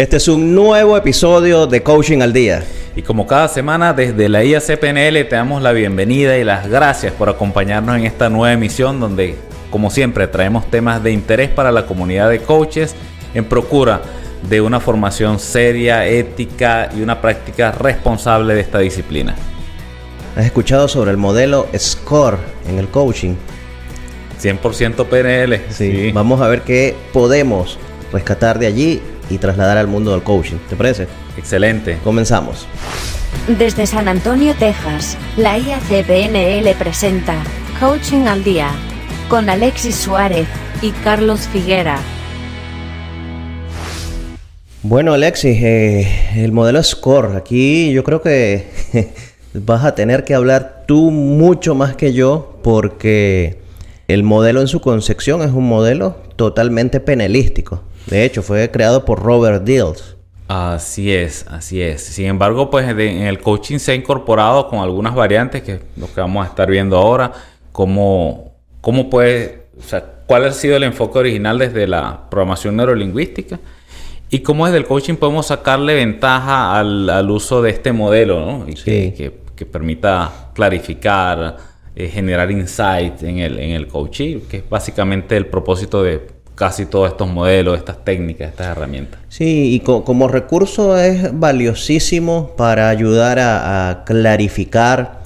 Este es un nuevo episodio de Coaching al Día. Y como cada semana, desde la IACPNL te damos la bienvenida y las gracias por acompañarnos en esta nueva emisión donde, como siempre, traemos temas de interés para la comunidad de coaches en procura de una formación seria, ética y una práctica responsable de esta disciplina. ¿Has escuchado sobre el modelo SCORE en el coaching? 100% PNL. Sí. Vamos a ver qué podemos rescatar de allí y trasladar al mundo del coaching. ¿Te parece? Excelente. Comenzamos. Desde San Antonio, Texas, la IACPNL presenta Coaching al Día con Alexis Suárez y Carlos Figuera. Bueno, Alexis, eh, el modelo SCORE. Aquí yo creo que vas a tener que hablar tú mucho más que yo porque el modelo en su concepción es un modelo totalmente penalístico. De hecho, fue creado por Robert Dills. Así es, así es. Sin embargo, pues en el coaching se ha incorporado con algunas variantes que lo que vamos a estar viendo ahora, cómo, cómo puede, o sea, cuál ha sido el enfoque original desde la programación neurolingüística y cómo desde el coaching podemos sacarle ventaja al, uso de este modelo, ¿no? Y que, permita clarificar, eh, generar insight en el, en el coaching, que es básicamente el propósito de casi todos estos modelos, estas técnicas, estas herramientas. Sí, y como recurso es valiosísimo para ayudar a, clarificar,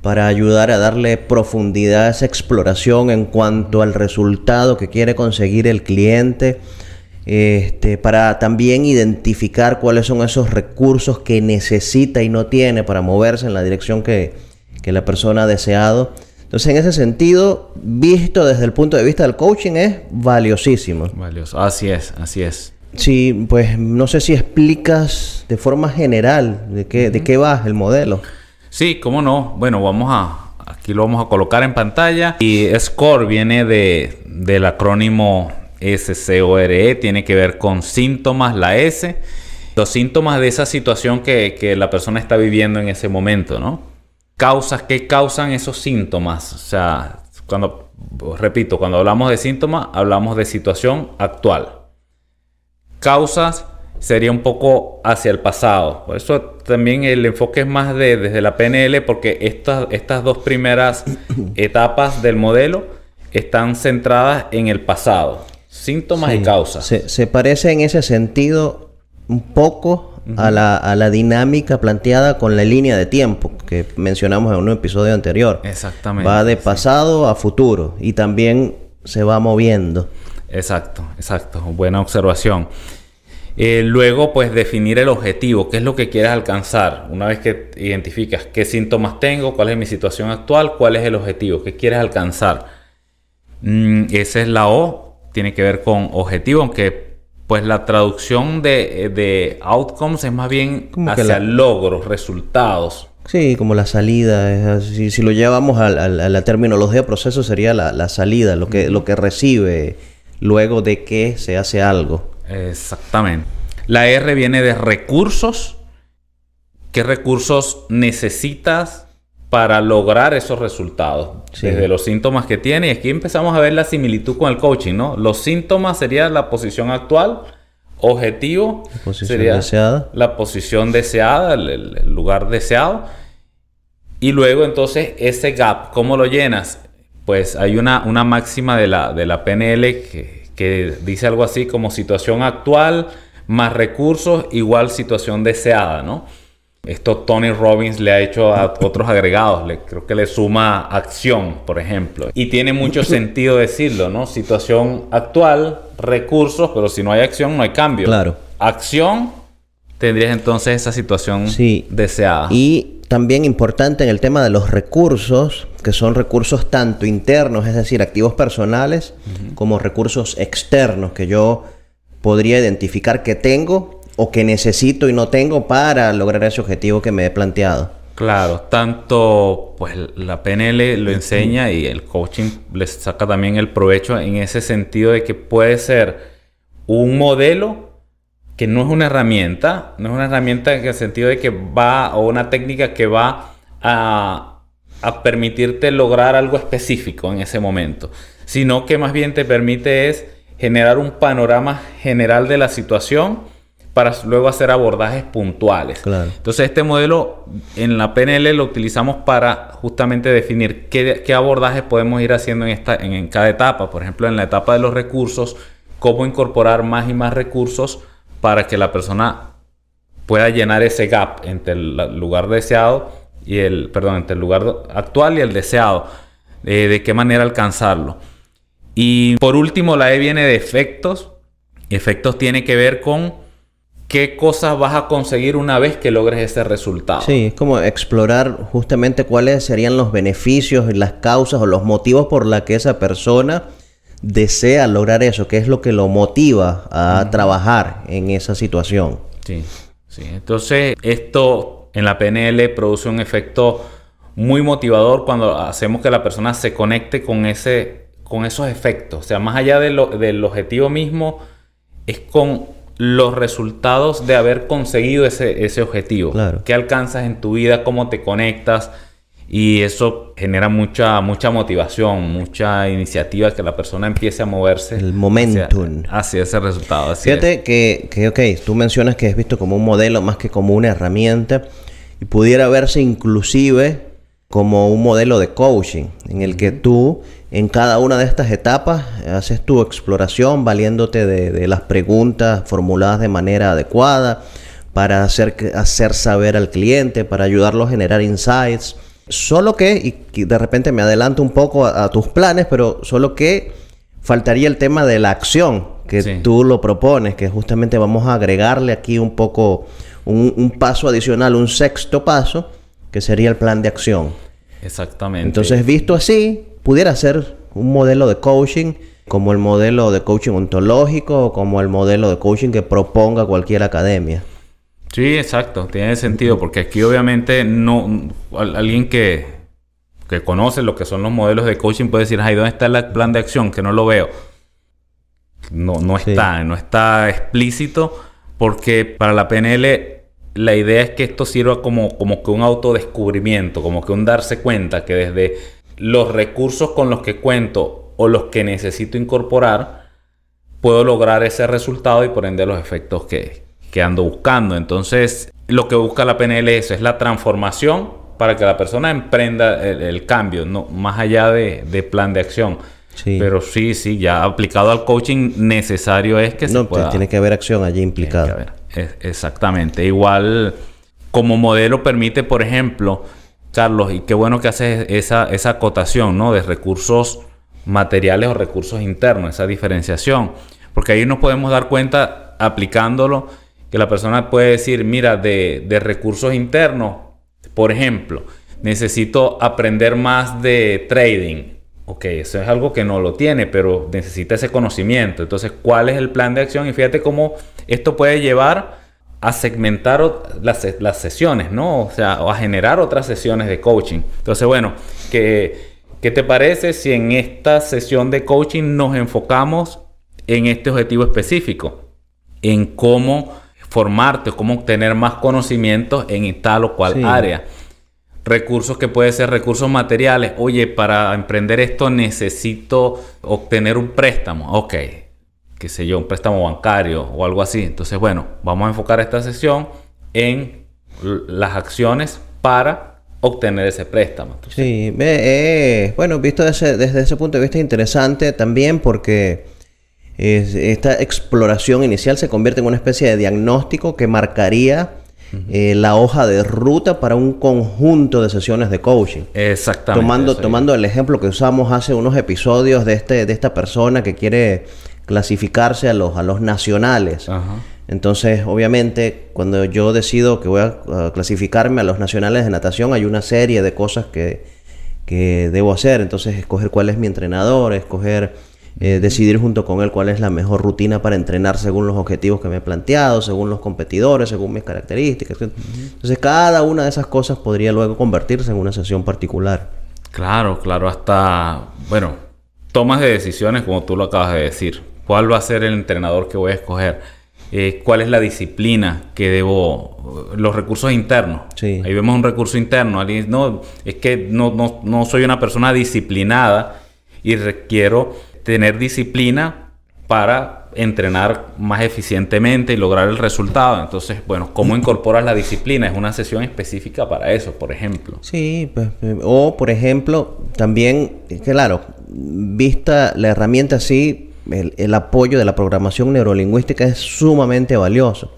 para ayudar a darle profundidad a esa exploración en cuanto al resultado que quiere conseguir el cliente. Este, para también identificar cuáles son esos recursos que necesita y no tiene para moverse en la dirección que, que la persona ha deseado. Entonces, en ese sentido, visto desde el punto de vista del coaching, es valiosísimo. Valioso. Así es, así es. Sí, pues no sé si explicas de forma general de qué, de qué va el modelo. Sí, cómo no. Bueno, vamos a, aquí lo vamos a colocar en pantalla. Y SCORE viene de, del acrónimo SCORE, tiene que ver con síntomas, la S, los síntomas de esa situación que, que la persona está viviendo en ese momento, ¿no? Causas que causan esos síntomas. O sea, cuando, repito, cuando hablamos de síntomas, hablamos de situación actual. Causas sería un poco hacia el pasado. Por eso también el enfoque es más de, desde la PNL, porque estas, estas dos primeras etapas del modelo están centradas en el pasado. Síntomas y causas. Se, se parece en ese sentido un poco a, la, a, la, dinámica planteada con la línea de tiempo que mencionamos en un episodio anterior. Exactamente. Va de pasado a futuro y también se va moviendo. Exacto, exacto. Buena observación. Eh, luego, pues definir el objetivo, qué es lo que quieres alcanzar. Una vez que identificas qué síntomas tengo, cuál es mi situación actual, cuál es el objetivo, qué quieres alcanzar. Mm, esa es la O, tiene que ver con objetivo, aunque pues la traducción de, outcomes es más bien hacia logros, resultados. Sí, como la salida. si, si, lo llevamos a, la terminología de proceso sería la, salida, lo que, lo que recibe luego de que se hace algo. Exactamente. La R viene de recursos. ¿Qué recursos necesitas para lograr esos resultados. Desde los síntomas que tiene. Y aquí empezamos a ver la similitud con el coaching, ¿no? Los síntomas sería la posición actual. Objetivo sería deseada. la posición deseada, el, lugar deseado. Y luego entonces ese gap, ¿cómo lo llenas? Pues hay una, una máxima de la, de la PNL que, que dice algo así como situación actual más recursos igual situación deseada, ¿no? Esto Tony Robbins le ha hecho a otros agregados, le, creo que le suma acción, por ejemplo. Y tiene mucho sentido decirlo, ¿no? Situación actual, recursos, pero si no hay acción, no hay cambio. Claro. Acción, tendrías entonces esa situación deseada. Y también importante en el tema de los recursos, que son recursos tanto internos, es decir, activos personales, como recursos externos que yo podría identificar que tengo o que necesito y no tengo para lograr ese objetivo que me he planteado. Claro, tanto pues la PNL lo enseña y el coaching les saca también el provecho en ese sentido de que puede ser un modelo que no es una herramienta, no es una herramienta en el sentido de que va o una técnica que va a, a permitirte lograr algo específico en ese momento, sino que más bien te permite es generar un panorama general de la situación para luego hacer abordajes puntuales. Claro. Entonces este modelo en la PNL lo utilizamos para justamente definir qué, qué abordajes podemos ir haciendo en, esta, en, en cada etapa. Por ejemplo, en la etapa de los recursos, cómo incorporar más y más recursos para que la persona pueda llenar ese gap entre el lugar deseado y el, perdón, entre el lugar actual y el deseado. Eh, de qué manera alcanzarlo. Y por último, la E viene de efectos. Efectos tiene que ver con qué cosas vas a conseguir una vez que logres ese resultado. Sí, es como explorar justamente cuáles serían los beneficios y las causas o los motivos por la que esa persona desea lograr eso, qué es lo que lo motiva a trabajar en esa situación. Sí, sí. Entonces, esto en la PNL produce un efecto muy motivador cuando hacemos que la persona se conecte con, ese, con esos efectos. O sea, más allá del objetivo mismo, es con los resultados de haber conseguido ese, ese objetivo. Claro. ¿Qué alcanzas en tu vida? ¿Cómo te conectas? Y eso genera mucha, mucha motivación, mucha iniciativa que la persona empiece a moverse. El momentum. Hacia, hacia ese resultado. Así Fíjate es. que, que, ok, tú mencionas que es visto como un modelo más que como una herramienta y pudiera verse inclusive como un modelo de coaching en el que tú en cada una de estas etapas haces tu exploración valiéndote de, de las preguntas formuladas de manera adecuada para hacer, hacer saber al cliente, para ayudarlo a generar insights. Solo que, y de repente me adelanto un poco a, a tus planes, pero solo que faltaría el tema de la acción que Sí. tú lo propones, que justamente vamos a agregarle aquí un poco un, un paso adicional, un sexto paso, que sería el plan de acción. Exactamente. Entonces, visto así, pudiera ser un modelo de coaching como el modelo de coaching ontológico o como el modelo de coaching que proponga cualquier academia. Sí, exacto, tiene sentido, porque aquí obviamente no al- alguien que, que conoce lo que son los modelos de coaching puede decir, ay, ¿dónde está el plan de acción? Que no lo veo. No, no Sí. está, no está explícito, porque para la PNL la idea es que esto sirva como, como que un autodescubrimiento, como que un darse cuenta que desde los recursos con los que cuento o los que necesito incorporar, puedo lograr ese resultado y por ende los efectos que, que ando buscando. Entonces, lo que busca la PNL es, es la transformación para que la persona emprenda el, el cambio, no, más allá de, de plan de acción. Sí. Pero sí, sí, ya aplicado al coaching, necesario es que se no, te- pueda... tiene que haber acción allí implicada. Exactamente. Igual, como modelo permite, por ejemplo, Carlos, y qué bueno que haces esa, esa acotación, ¿no? De recursos materiales o recursos internos, esa diferenciación. Porque ahí nos podemos dar cuenta, aplicándolo, que la persona puede decir, mira, de, de recursos internos, por ejemplo, necesito aprender más de trading. Ok, eso es algo que no lo tiene, pero necesita ese conocimiento. Entonces, ¿cuál es el plan de acción? Y fíjate cómo esto puede llevar a segmentar las, las sesiones, ¿no? O sea, o a generar otras sesiones de coaching. Entonces, bueno, ¿qué, ¿qué te parece si en esta sesión de coaching nos enfocamos en este objetivo específico? En cómo formarte, cómo obtener más conocimientos en tal o cual Sí. área recursos que puede ser recursos materiales. Oye, para emprender esto necesito obtener un préstamo. Ok, qué sé yo, un préstamo bancario o algo así. Entonces, bueno, vamos a enfocar esta sesión en las acciones para obtener ese préstamo. Sí, eh, bueno, visto desde, desde ese punto de vista interesante también porque es- esta exploración inicial se convierte en una especie de diagnóstico que marcaría eh, la hoja de ruta para un conjunto de sesiones de coaching. Exactamente. Tomando, el ejemplo que usamos hace unos episodios de, este, de esta persona que quiere clasificarse a los, a los nacionales. Ajá. Entonces, obviamente, cuando yo decido que voy a, a clasificarme a los nacionales de natación, hay una serie de cosas que, que debo hacer. Entonces, escoger cuál es mi entrenador, escoger, eh, decidir junto con él cuál es la mejor rutina para entrenar según los objetivos que me he planteado, según los competidores, según mis características. Entonces, cada una de esas cosas podría luego convertirse en una sesión particular. Claro, claro, hasta, bueno, tomas de decisiones como tú lo acabas de decir. ¿Cuál va a ser el entrenador que voy a escoger? Eh, ¿Cuál es la disciplina que debo? Los recursos internos. Sí. Ahí vemos un recurso interno. Alguien, no, es que no, no, no soy una persona disciplinada y requiero tener disciplina para entrenar más eficientemente y lograr el resultado. Entonces, bueno, ¿cómo incorporas la disciplina? Es una sesión específica para eso, por ejemplo. Sí, pues, eh, o por ejemplo, también, claro, vista la herramienta así, el, apoyo de la programación neurolingüística es sumamente valioso.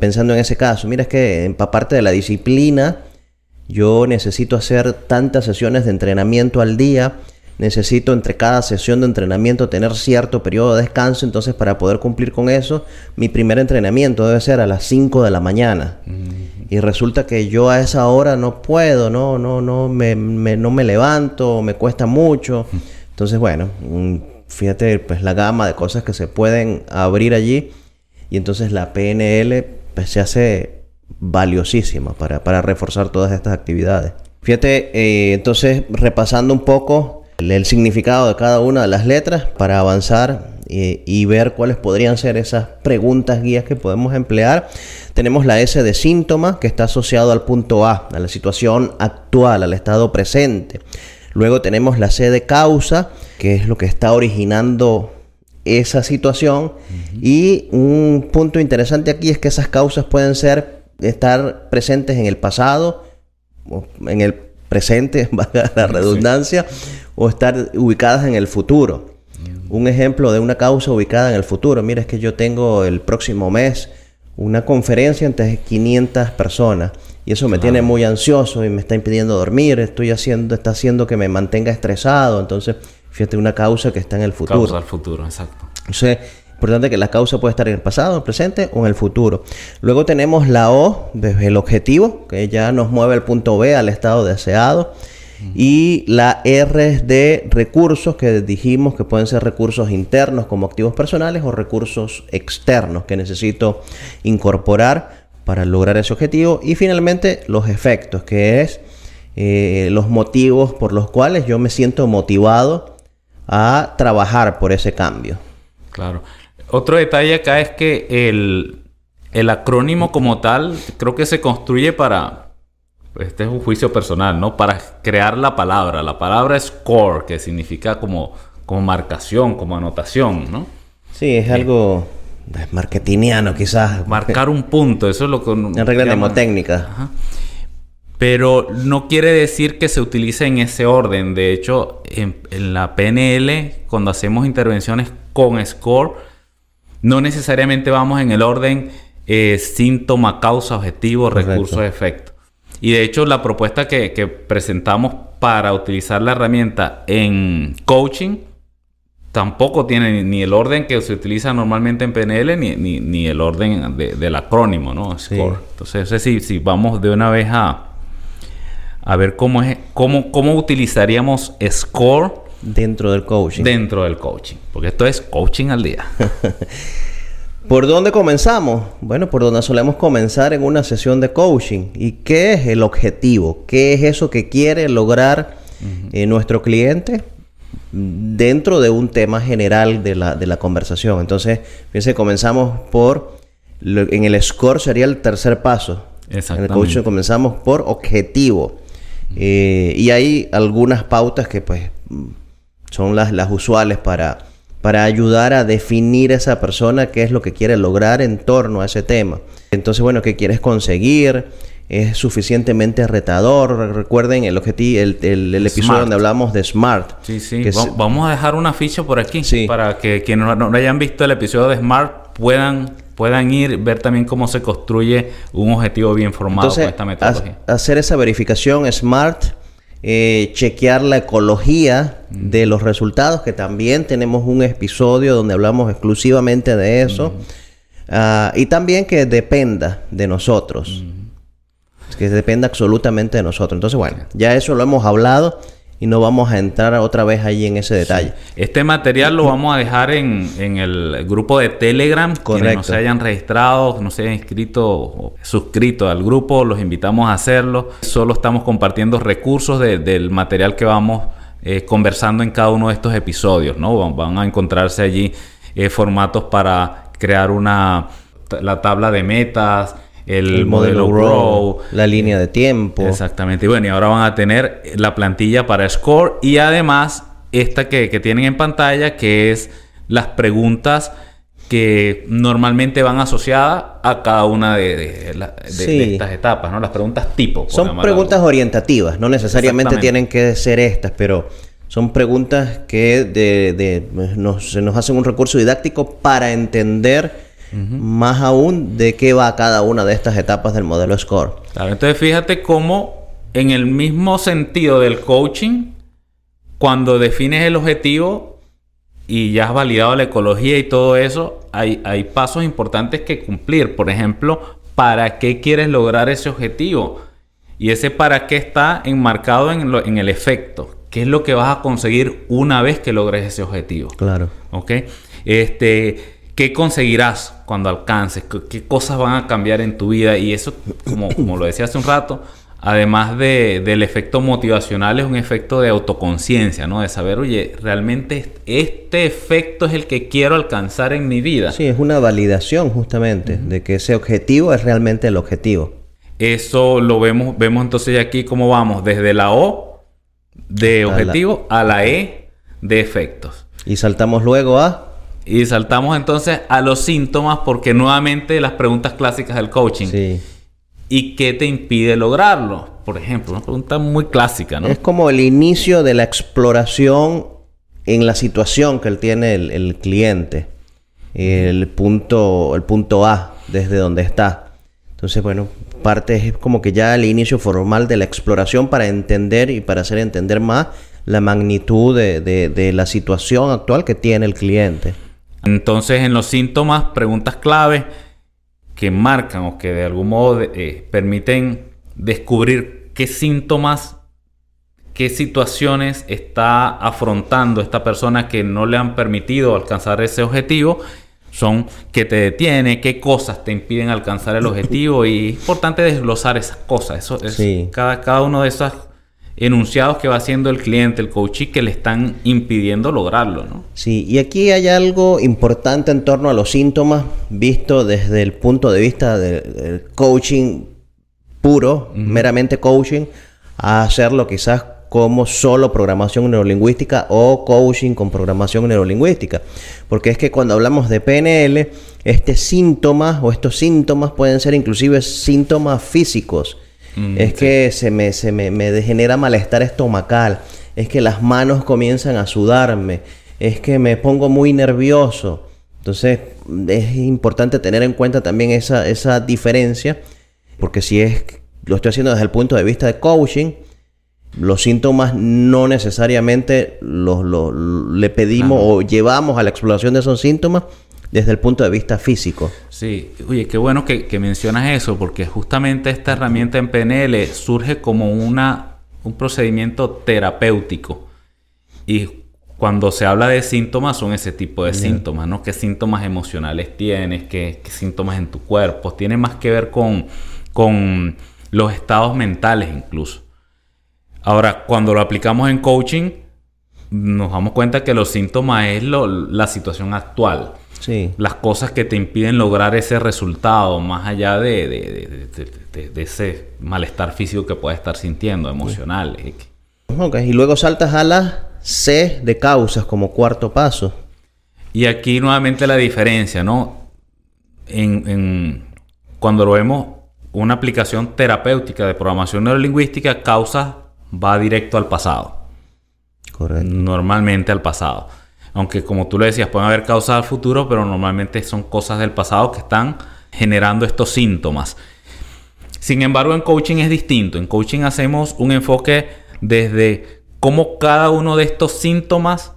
pensando en ese caso, mira, es que aparte de la disciplina, yo necesito hacer tantas sesiones de entrenamiento al día, necesito entre cada sesión de entrenamiento tener cierto periodo de descanso, entonces para poder cumplir con eso, mi primer entrenamiento debe ser a las 5 de la mañana. Y resulta que yo a esa hora no puedo, no, no, no me, no me levanto, me cuesta mucho. Entonces, bueno, fíjate pues la gama de cosas que se pueden abrir allí y entonces la PNL pues, se hace valiosísima para, para reforzar todas estas actividades. Fíjate, eh, entonces repasando un poco el significado de cada una de las letras para avanzar eh, y ver cuáles podrían ser esas preguntas guías que podemos emplear. Tenemos la S de síntoma que está asociado al punto A, a la situación actual, al estado presente. Luego tenemos la C de causa, que es lo que está originando esa situación. Y un punto interesante aquí es que esas causas pueden ser estar presentes en el pasado, en el presente, valga la redundancia, o estar ubicadas en el futuro. Un ejemplo de una causa ubicada en el futuro. Mira, es que yo tengo el próximo mes una conferencia entre 500 personas y eso me tiene muy ansioso y me está impidiendo dormir, estoy haciendo, está haciendo que me mantenga estresado. Entonces, fíjate, una causa que está en el futuro. Causa al futuro, exacto. Entonces, importante que la causa puede estar en el pasado, en el presente o en el futuro. Luego tenemos la O, desde el objetivo, que ya nos mueve el punto B al estado deseado y la R de recursos que dijimos que pueden ser recursos internos como activos personales o recursos externos que necesito incorporar para lograr ese objetivo y finalmente los efectos que es eh, los motivos por los cuales yo me siento motivado a trabajar por ese cambio. Claro. Otro detalle acá es que el, el acrónimo como tal creo que se construye para, este es un juicio personal, ¿no? Para crear la palabra. La palabra es core, que significa como, como marcación, como anotación, ¿no? Sí, es algo marketingiano quizás. Marcar un punto, eso es lo que... En regla mnemotécnica. Pero no quiere decir que se utilice en ese orden. De hecho, en, la PNL, cuando hacemos intervenciones con score, no necesariamente vamos en el orden eh, síntoma, causa, objetivo, recurso, efecto. Y de hecho, la propuesta que, presentamos para utilizar la herramienta en coaching tampoco tiene ni el orden que se utiliza normalmente en PNL ni, el orden del acrónimo, ¿no? Score. Entonces, si, si vamos de una vez a, a ver cómo, es, cómo, cómo utilizaríamos Score dentro del coaching. Dentro del coaching. Porque esto es coaching al día. ¿Por dónde comenzamos? Bueno, por donde solemos comenzar en una sesión de coaching. ¿Y qué es el objetivo? ¿Qué es eso que quiere lograr eh, nuestro cliente dentro de un tema general de la, conversación? Entonces, fíjense, comenzamos por, en el score sería el tercer paso. En el coaching comenzamos por objetivo. Eh, y hay algunas pautas que pues son las, las usuales para para ayudar a definir a esa persona qué es lo que quiere lograr en torno a ese tema. Entonces, bueno, ¿qué quieres conseguir? ¿Es suficientemente retador? Recuerden el, objetivo, el, episodio donde hablamos de SMART. Sí, sí. Vamos a dejar una ficha por aquí para que quienes no, hayan visto el episodio de SMART puedan puedan ir, ver también cómo se construye un objetivo bien formado con esta metodología. Hacer esa verificación SMART eh, chequear la ecología de los resultados, que también tenemos un episodio donde hablamos exclusivamente de eso. Ah, y también que dependa de nosotros. Que dependa absolutamente de nosotros. Entonces, bueno, ya eso lo hemos hablado y no vamos a entrar otra vez ahí en ese detalle. Este material lo vamos a dejar en, en el grupo de Telegram. Correcto. Quienes no se hayan registrado, no se hayan inscrito o suscrito al grupo, los invitamos a hacerlo. Solo estamos compartiendo recursos del material que vamos eh, conversando en cada uno de estos episodios. ¿no? Van a encontrarse allí eh, formatos para crear una la tabla de metas, el, modelo, Grow, la línea de tiempo. Exactamente. Y bueno, y ahora van a tener la plantilla para Score y además esta que, tienen en pantalla que es las preguntas que normalmente van asociadas a cada una de, estas etapas, ¿no? Las preguntas tipo. Son preguntas orientativas, no necesariamente tienen que ser estas, pero son preguntas que nos, se nos hacen un recurso didáctico para entender más aún de qué va cada una de estas etapas del modelo SCORE. Claro, entonces fíjate cómo en el mismo sentido del coaching, cuando defines el objetivo, y ya has validado la ecología y todo eso, hay, hay pasos importantes que cumplir. Por ejemplo, ¿para qué quieres lograr ese objetivo? Y ese para qué está enmarcado en, en el efecto. ¿Qué es lo que vas a conseguir una vez que logres ese objetivo? Claro. ¿Ok? Este, ¿Qué conseguirás cuando alcances? ¿Qué, ¿Qué, cosas van a cambiar en tu vida? Y eso, como, como lo decía hace un rato, además de, del efecto motivacional, es un efecto de autoconciencia, ¿no? De saber, oye, realmente este efecto es el que quiero alcanzar en mi vida. Sí, es una validación justamente de que ese objetivo es realmente el objetivo. Eso lo vemos, vemos entonces aquí cómo vamos, desde la O de objetivo a la E de efectos. Y saltamos luego a... Y saltamos entonces a los síntomas porque nuevamente las preguntas clásicas del coaching. Sí. ¿Y qué te impide lograrlo? Por ejemplo, una pregunta muy clásica, ¿no? Es como el inicio de la exploración en la situación que él tiene el, cliente. El punto, el punto A, desde donde está. Entonces, bueno, parte es como que ya el inicio formal de la exploración para entender y para hacer entender más la magnitud de, de la situación actual que tiene el cliente. Entonces, en los síntomas, preguntas clave que marcan o que de algún modo eh, permiten descubrir qué síntomas, qué situaciones está afrontando esta persona que no le han permitido alcanzar ese objetivo, son que te detiene, qué cosas te impiden alcanzar el objetivo y es importante desglosar esas cosas. Eso es cada, cada uno de esas enunciados que va haciendo el cliente, el coach, que le están impidiendo lograrlo, ¿no? Sí, y aquí hay algo importante en torno a los síntomas, visto desde el punto de vista del coaching puro, meramente coaching, a hacerlo quizás como solo programación neurolingüística o coaching con programación neurolingüística. Porque es que cuando hablamos de PNL, este síntoma o estos síntomas pueden ser inclusive síntomas físicos Mm, es que se, me, se me, me genera malestar estomacal. Es que las manos comienzan a sudarme. Es que me pongo muy nervioso. Entonces es importante tener en cuenta también esa, esa diferencia. Porque si es, lo estoy haciendo desde el punto de vista de coaching, los síntomas no necesariamente los, le pedimos o llevamos a la exploración de esos síntomas desde el punto de vista físico. Sí, oye, qué bueno que, mencionas eso, porque justamente esta herramienta en PNL surge como una, un procedimiento terapéutico. Y cuando se habla de síntomas, son ese tipo de síntomas, ¿no? ¿Qué síntomas emocionales tienes? ¿Qué, síntomas en tu cuerpo? Tiene más que ver con, con los estados mentales incluso. Ahora, cuando lo aplicamos en coaching, nos damos cuenta que los síntomas es la situación actual. Las cosas que te impiden lograr ese resultado, más allá de, ese malestar físico que puedes estar sintiendo, emocional. y luego saltas a la C de causas como cuarto paso. Y aquí nuevamente la diferencia, ¿no? En, cuando lo vemos una aplicación terapéutica de programación neurolingüística, causa va directo al pasado. Correcto. Normalmente al pasado. Aunque como tú le decías, pueden haber causas al futuro, pero normalmente son cosas del pasado que están generando estos síntomas. Sin embargo, en coaching es distinto. En coaching hacemos un enfoque desde cómo cada uno de estos síntomas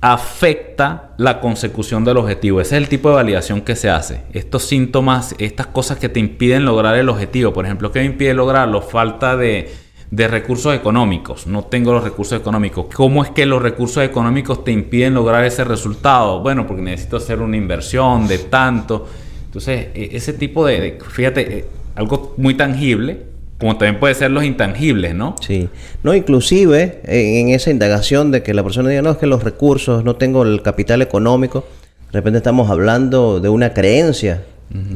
afecta la consecución del objetivo. Ese es el tipo de validación que se hace. Estos síntomas, estas cosas que te impiden lograr el objetivo. Por ejemplo, ¿qué me impide lograrlo? Falta de de recursos económicos. No tengo los recursos económicos. ¿Cómo es que los recursos económicos te impiden lograr ese resultado? Bueno, porque necesito hacer una inversión de tanto. Entonces, e, ese tipo de, fíjate, eh, algo muy tangible, como también puede ser los intangibles, ¿no? Sí. No, inclusive en, esa indagación de que la persona diga, no, es que los recursos, no tengo el capital económico, de repente estamos hablando de una creencia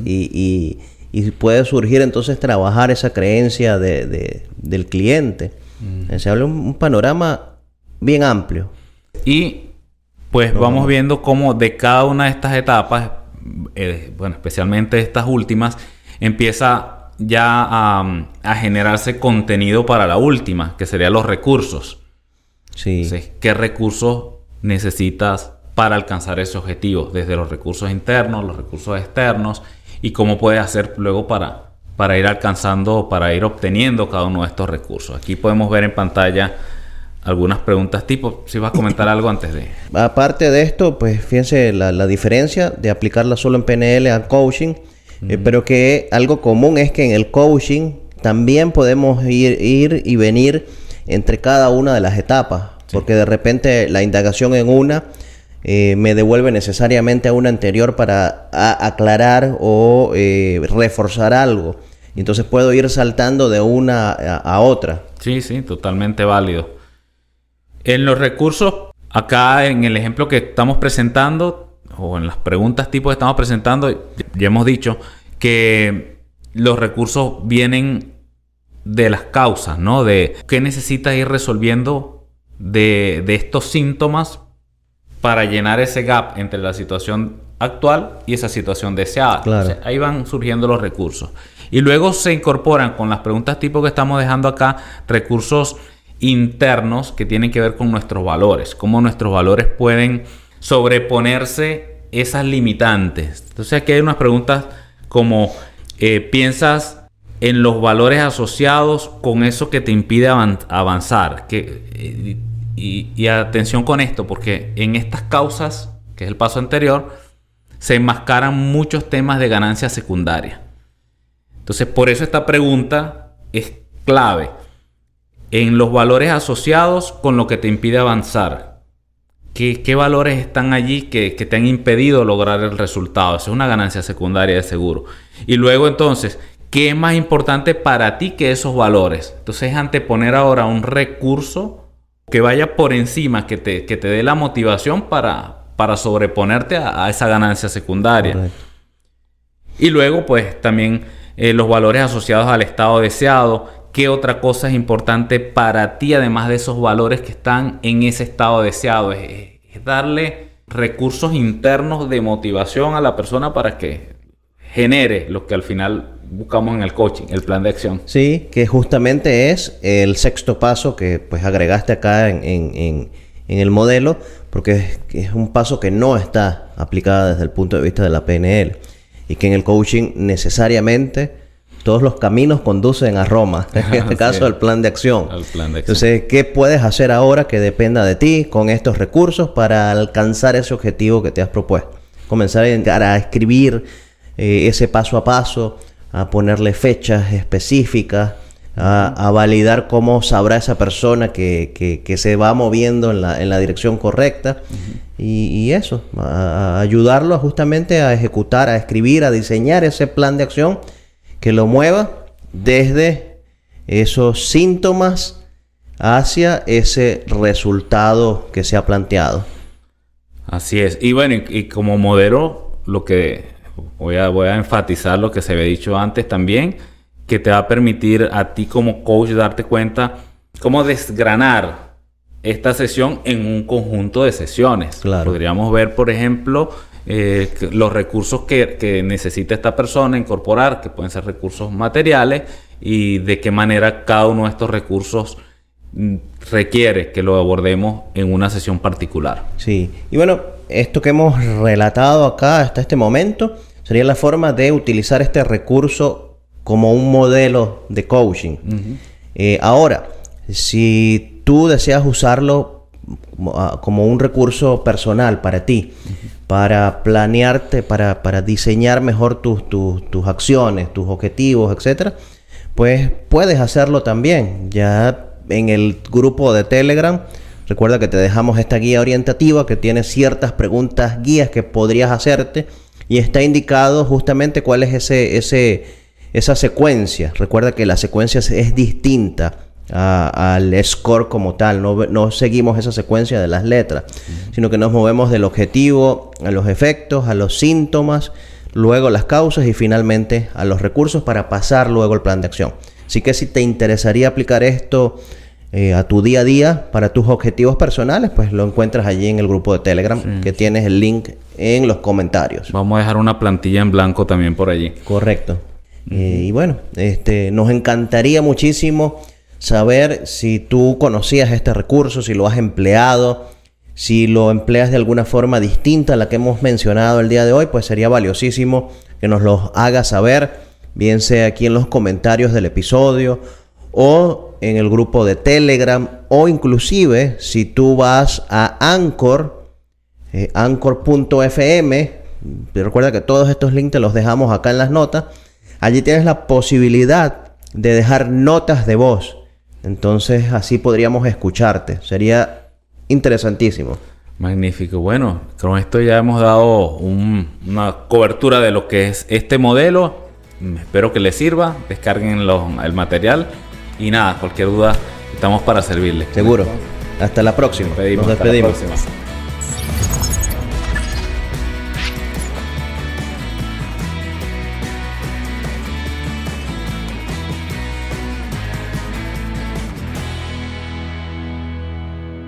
y y puede surgir entonces trabajar esa creencia de, del cliente. Se habla un, un panorama bien amplio. Y pues vamos viendo cómo de cada una de estas etapas, eh, bueno, especialmente estas últimas, empieza ya a, generarse contenido para la última, que serían los recursos. Sí. ¿Qué recursos necesitas para alcanzar ese objetivo? Desde los recursos internos, los recursos externos y cómo puedes hacer luego para, para ir alcanzando, para ir obteniendo cada uno de estos recursos. Aquí podemos ver en pantalla algunas preguntas tipo, si vas a comentar algo antes de... Aparte de esto, pues fíjense la, diferencia de aplicarla solo en PNL al coaching, eh, pero que algo común es que en el coaching también podemos ir, ir y venir entre cada una de las etapas, porque de repente la indagación en una eh, me devuelve necesariamente a una anterior para aclarar o eh, reforzar algo. Entonces puedo ir saltando de una a otra. Sí, sí, totalmente válido. En los recursos, acá en el ejemplo que estamos presentando, o en las preguntas tipo que estamos presentando, ya hemos dicho que los recursos vienen de las causas, ¿no? De qué necesitas ir resolviendo de, estos síntomas para llenar ese gap entre la situación actual y esa situación deseada. ahí van surgiendo los recursos. Y luego se incorporan con las preguntas tipo que estamos dejando acá, recursos internos que tienen que ver con nuestros valores, cómo nuestros valores pueden sobreponerse esas limitantes. Entonces aquí hay unas preguntas como, eh, ¿piensas en los valores asociados con eso que te impide avanzar? Que, eh, y, atención con esto, porque en estas causas, que es el paso anterior, se enmascaran muchos temas de ganancia secundaria. Entonces, por eso esta pregunta es clave en los valores asociados con lo que te impide avanzar. ¿Qué, valores están allí que, te han impedido lograr el resultado? Esa es una ganancia secundaria de seguro. Y luego entonces, ¿qué es más importante para ti que esos valores? Entonces, anteponer ahora un recurso que vaya por encima, que te, te dé la motivación para, para sobreponerte a, esa ganancia secundaria. Y luego, pues también eh, los valores asociados al estado deseado, ¿Qué otra cosa es importante para ti, además de esos valores que están en ese estado deseado? Es, darle recursos internos de motivación a la persona para que genere lo que al final buscamos en el coaching, el plan de acción. Sí, que justamente es el sexto paso que pues agregaste acá en, el modelo, porque es, un paso que no está aplicado desde el punto de vista de la PNL y que en el coaching necesariamente todos los caminos conducen a Roma, en este caso al plan de acción. Entonces, ¿qué puedes hacer ahora que dependa de ti con estos recursos para alcanzar ese objetivo que te has propuesto? Comenzar a escribir eh, ese paso a paso, a ponerle fechas específicas, a, validar cómo sabrá esa persona que, se va moviendo en la, dirección correcta. y, eso, a ayudarlo justamente a ejecutar, a escribir, a diseñar ese plan de acción que lo mueva desde esos síntomas hacia ese resultado que se ha planteado. Así es. Y bueno, y, como modelo, lo que voy a, voy a enfatizar lo que se había dicho antes también, que te va a permitir a ti como coach darte cuenta cómo desgranar esta sesión en un conjunto de sesiones. Podríamos ver, por ejemplo, eh, los recursos que, necesita esta persona incorporar, que pueden ser recursos materiales, y de qué manera cada uno de estos recursos mm, requiere que lo abordemos en una sesión particular. Sí, y bueno, esto que hemos relatado acá hasta este momento sería la forma de utilizar este recurso como un modelo de coaching. Eh, ahora, si tú deseas usarlo ah, como un recurso personal para ti, para planearte, para, diseñar mejor tus, tus, acciones, tus objetivos, etcétera, pues puedes hacerlo también. Ya en el grupo de Telegram, recuerda que te dejamos esta guía orientativa que tiene ciertas preguntas, guías que podrías hacerte y está indicado justamente cuál es ese, ese, esa secuencia. Recuerda que la secuencia es distinta al score como tal, no, seguimos esa secuencia de las letras, sino que nos movemos del objetivo a los efectos, a los síntomas, luego las causas y finalmente a los recursos para pasar luego el plan de acción. Así que si te interesaría aplicar esto eh, a tu día a día para tus objetivos personales, pues lo encuentras allí en el grupo de Telegram, que tienes el link en los comentarios. Vamos a dejar una plantilla en blanco también por allí. Correcto. Eh, y bueno, este, nos encantaría muchísimo saber si tú conocías este recurso, si lo has empleado, si lo empleas de alguna forma distinta a la que hemos mencionado el día de hoy, pues sería valiosísimo que nos lo hagas saber, bien sea aquí en los comentarios del episodio o en el grupo de Telegram o inclusive si tú vas a Anchor, eh, anchor.fm, recuerda que todos estos links te los dejamos acá en las notas, allí tienes la posibilidad de dejar notas de voz. Entonces así podríamos escucharte. Sería interesantísimo. Magnífico. Bueno, con esto ya hemos dado una cobertura de lo que es este modelo. Espero que les sirva. Descarguen el material. Y nada, cualquier duda, estamos para servirle. Seguro. Hasta la próxima. Nos despedimos.